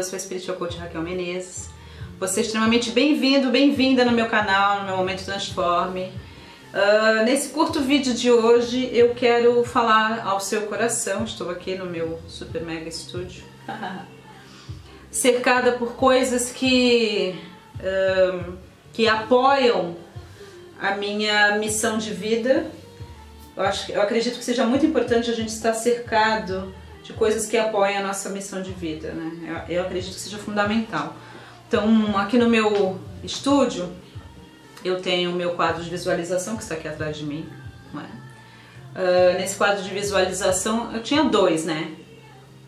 eu sou a Spiritual Coach Raquel Menezes. Você é extremamente bem-vindo, bem-vinda no meu canal, no meu Momento Transforme. Uh, nesse curto vídeo de hoje eu quero falar ao seu coração, estou aqui no meu super mega estúdio, cercada por coisas que, uh, que apoiam a minha missão de vida. Eu, acho, eu acredito que seja muito importante a gente estar cercado de coisas que apoiam a nossa missão de vida, né? Eu, eu acredito que seja fundamental. Então, aqui no meu estúdio, eu tenho o meu quadro de visualização, que está aqui atrás de mim. Uh, nesse quadro de visualização, eu tinha dois, né?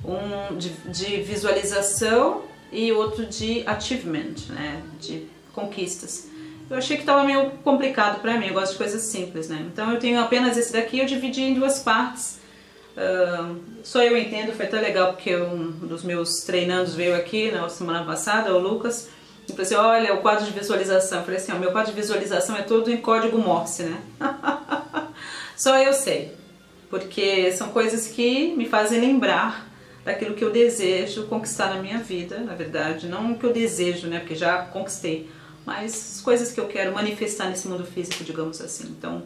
Um de, de visualização e outro de achievement, né? De conquistas. Eu achei que estava meio complicado para mim, eu gosto de coisas simples, né? Então eu tenho apenas esse daqui, eu dividi em duas partes Uh, só eu entendo, foi tão legal porque um dos meus treinandos veio aqui na semana passada, o Lucas, e falou assim, olha, o quadro de visualização. Eu falei assim, o meu quadro de visualização é todo em código Morse, né? Só eu sei, porque são coisas que me fazem lembrar daquilo que eu desejo conquistar na minha vida, na verdade, não o que eu desejo, né, porque já conquistei, mas as coisas que eu quero manifestar nesse mundo físico, digamos assim. Então,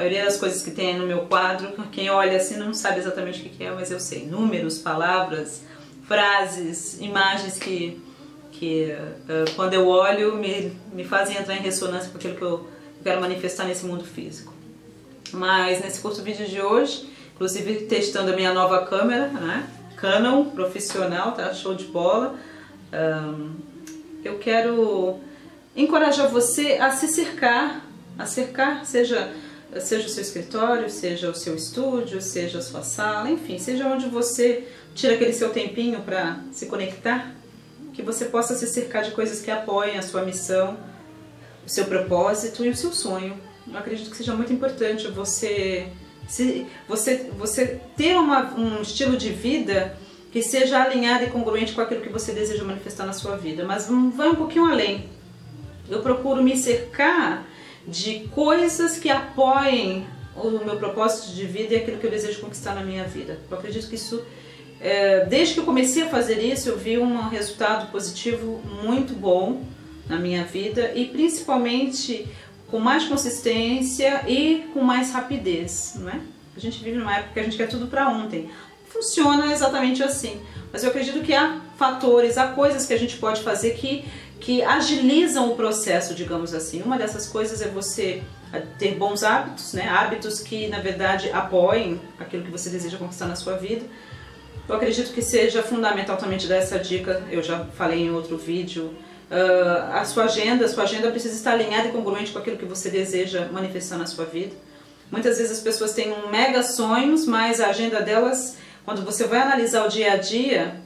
a maioria das coisas que tem no meu quadro, quem olha assim não sabe exatamente o que é, mas eu sei. Números, palavras, frases, imagens que, que uh, quando eu olho me, me fazem entrar em ressonância com aquilo que eu quero manifestar nesse mundo físico. Mas nesse curto vídeo de hoje, inclusive testando a minha nova câmera, né? Canon profissional, tá? Show de bola. Um, eu quero encorajar você a se cercar, a cercar, seja seja o seu escritório, seja o seu estúdio, seja a sua sala, enfim, seja onde você tira aquele seu tempinho para se conectar, que você possa se cercar de coisas que apoiem a sua missão, o seu propósito e o seu sonho. Eu acredito que seja muito importante você se, você, você ter uma, um estilo de vida que seja alinhado e congruente com aquilo que você deseja manifestar na sua vida, mas vai um pouquinho além. Eu procuro me cercar de coisas que apoiem o meu propósito de vida e aquilo que eu desejo conquistar na minha vida. Eu acredito que isso, é, desde que eu comecei a fazer isso, eu vi um resultado positivo muito bom na minha vida e principalmente com mais consistência e com mais rapidez, não é? A gente vive numa época que a gente quer tudo para ontem. Funciona exatamente assim, mas eu acredito que há fatores, há coisas que a gente pode fazer que que agilizam o processo, digamos assim. Uma dessas coisas é você eh, ter bons hábitos, né? hábitos que na verdade apoiem aquilo que você deseja conquistar na sua vida. Eu acredito que seja fundamental também te dar essa dica, eu já falei em outro vídeo. Uh, a sua agenda, a sua agenda precisa estar alinhada e congruente com aquilo que você deseja manifestar na sua vida. Muitas vezes as pessoas têm um mega sonhos, mas a agenda delas, quando você vai analisar o dia a dia,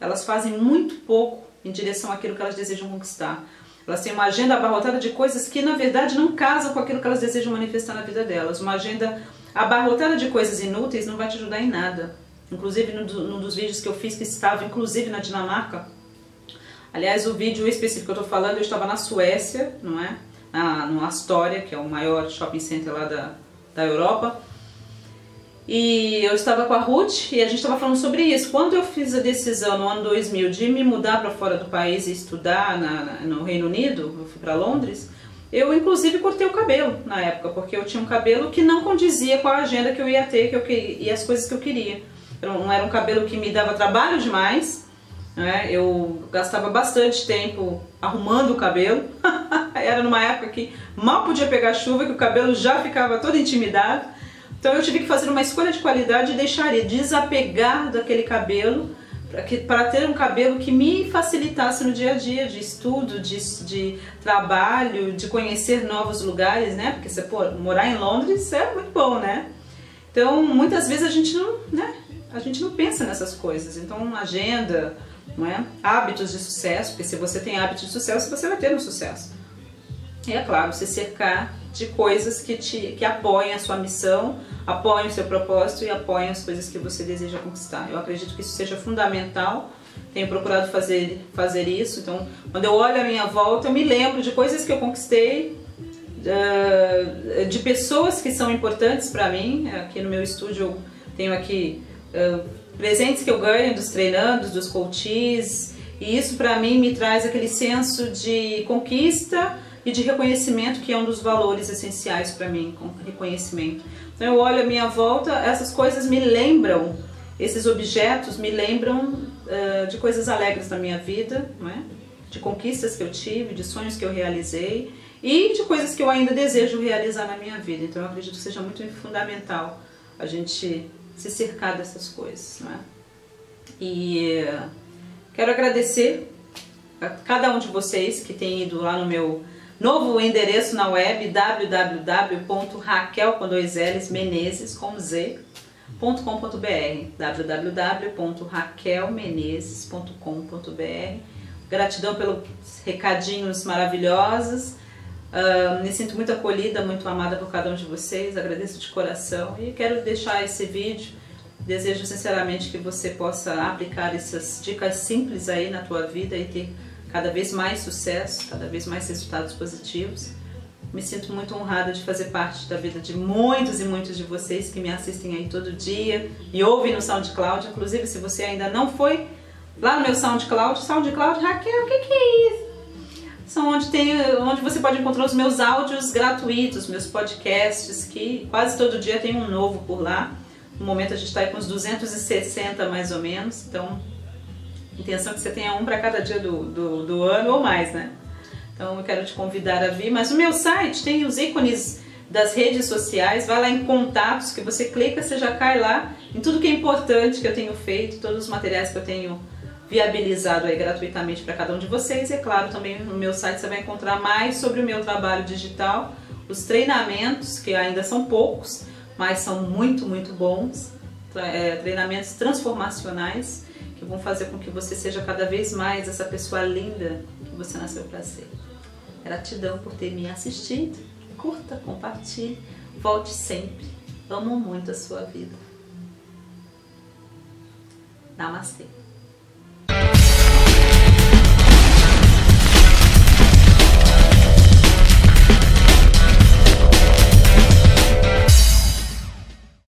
elas fazem muito pouco em direção àquilo que elas desejam conquistar. Elas têm uma agenda abarrotada de coisas que, na verdade, não casam com aquilo que elas desejam manifestar na vida delas. Uma agenda abarrotada de coisas inúteis não vai te ajudar em nada. Inclusive, num dos vídeos que eu fiz, que estava inclusive na Dinamarca, aliás, o vídeo específico que eu estou falando, eu estava na Suécia, não é? Na, no Astoria, que é o maior shopping center lá da, da Europa, e eu estava com a Ruth e a gente estava falando sobre isso. Quando eu fiz a decisão no ano 2000 de me mudar para fora do país e estudar na, na, no Reino Unido, eu fui para Londres, eu inclusive cortei o cabelo na época, porque eu tinha um cabelo que não condizia com a agenda que eu ia ter que eu, e as coisas que eu queria. Não era um cabelo que me dava trabalho demais, né? eu gastava bastante tempo arrumando o cabelo. era numa época que mal podia pegar chuva, que o cabelo já ficava todo intimidado. Então eu tive que fazer uma escolha de qualidade e deixaria desapegar daquele cabelo para ter um cabelo que me facilitasse no dia a dia de estudo, de, de trabalho, de conhecer novos lugares, né? Porque você pô, morar em Londres é muito bom, né? Então muitas vezes a gente não, né? A gente não pensa nessas coisas. Então agenda, não é? Hábitos de sucesso, porque se você tem hábitos de sucesso, você vai ter um sucesso. E é claro, se cercar de coisas que, te, que apoiem a sua missão, apoiem o seu propósito e apoiem as coisas que você deseja conquistar. Eu acredito que isso seja fundamental. Tenho procurado fazer, fazer isso. Então, quando eu olho a minha volta, eu me lembro de coisas que eu conquistei, de pessoas que são importantes para mim. Aqui no meu estúdio eu tenho aqui presentes que eu ganho dos treinandos, dos coaches E isso para mim me traz aquele senso de conquista e de reconhecimento que é um dos valores essenciais para mim, reconhecimento. Então eu olho a minha volta, essas coisas me lembram, esses objetos me lembram uh, de coisas alegres da minha vida, não é? de conquistas que eu tive, de sonhos que eu realizei e de coisas que eu ainda desejo realizar na minha vida. Então eu acredito que seja muito fundamental a gente se cercar dessas coisas. Não é? E quero agradecer a cada um de vocês que tem ido lá no meu novo endereço na web www.raquel com dois L's Menezes com Z www.raquelmenezes.com.br www.raquelmenezes.com.br Gratidão pelos recadinhos maravilhosos. Uh, me sinto muito acolhida, muito amada por cada um de vocês. Agradeço de coração e quero deixar esse vídeo. Desejo sinceramente que você possa aplicar essas dicas simples aí na tua vida e ter cada vez mais sucesso, cada vez mais resultados positivos. Me sinto muito honrada de fazer parte da vida de muitos e muitos de vocês que me assistem aí todo dia e ouvem no SoundCloud. Inclusive, se você ainda não foi lá no meu SoundCloud, SoundCloud, Raquel, o que, que é isso? São onde, tem, onde você pode encontrar os meus áudios gratuitos, meus podcasts, que quase todo dia tem um novo por lá. No momento a gente está com uns 260 mais ou menos, então intenção é que você tenha um para cada dia do, do, do ano ou mais, né? Então eu quero te convidar a vir. Mas o meu site tem os ícones das redes sociais, vai lá em contatos, que você clica, você já cai lá em tudo que é importante que eu tenho feito, todos os materiais que eu tenho viabilizado aí gratuitamente para cada um de vocês. E é claro, também no meu site você vai encontrar mais sobre o meu trabalho digital, os treinamentos, que ainda são poucos, mas são muito, muito bons. É, treinamentos transformacionais que vão fazer com que você seja cada vez mais essa pessoa linda que você nasceu para ser. Gratidão por ter me assistido. Curta, compartilhe, volte sempre. Amo muito a sua vida. Namastê.